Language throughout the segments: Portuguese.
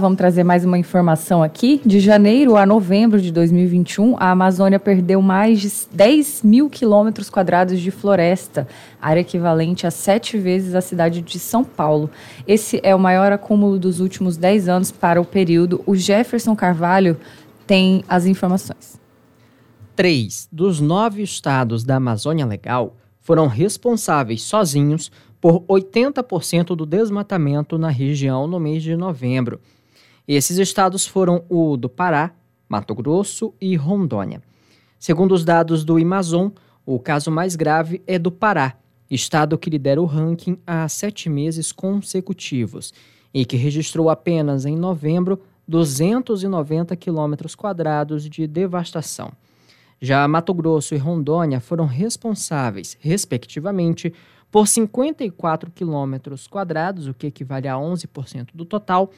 Vamos trazer mais uma informação aqui. De janeiro a novembro de 2021, a Amazônia perdeu mais de 10 mil quilômetros quadrados de floresta, área equivalente a sete vezes a cidade de São Paulo. Esse é o maior acúmulo dos últimos 10 anos para o período. O Jefferson Carvalho tem as informações. Três dos nove estados da Amazônia Legal foram responsáveis sozinhos por 80% do desmatamento na região no mês de novembro. Esses estados foram o do Pará, Mato Grosso e Rondônia. Segundo os dados do Amazon, o caso mais grave é do Pará, estado que lidera o ranking há sete meses consecutivos e que registrou apenas em novembro 290 quilômetros quadrados de devastação. Já Mato Grosso e Rondônia foram responsáveis, respectivamente, por 54 quilômetros quadrados, o que equivale a 11% do total,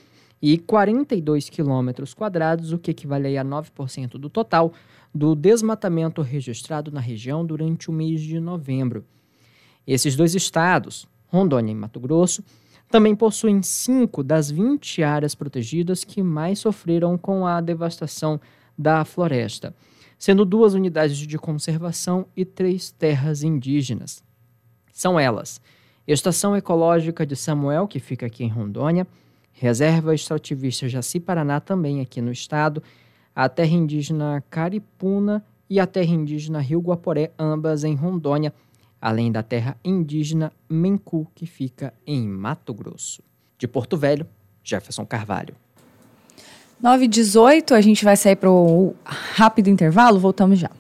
e 42 quilômetros quadrados, o que equivale a 9% do total, do desmatamento registrado na região durante o mês de novembro. Esses dois estados, Rondônia e Mato Grosso, também possuem cinco das 20 áreas protegidas que mais sofreram com a devastação da floresta, sendo duas unidades de conservação e três terras indígenas. São elas: Estação Ecológica de Samuel, que fica aqui em Rondônia, Reserva Extrativista Jaci Paraná, também aqui no estado, a terra indígena Caripuna e a terra indígena Rio Guaporé, ambas em Rondônia, além da terra indígena Mencu, que fica em Mato Grosso. De Porto Velho, Jefferson Carvalho. 9h18, a gente vai sair para o rápido intervalo, voltamos já.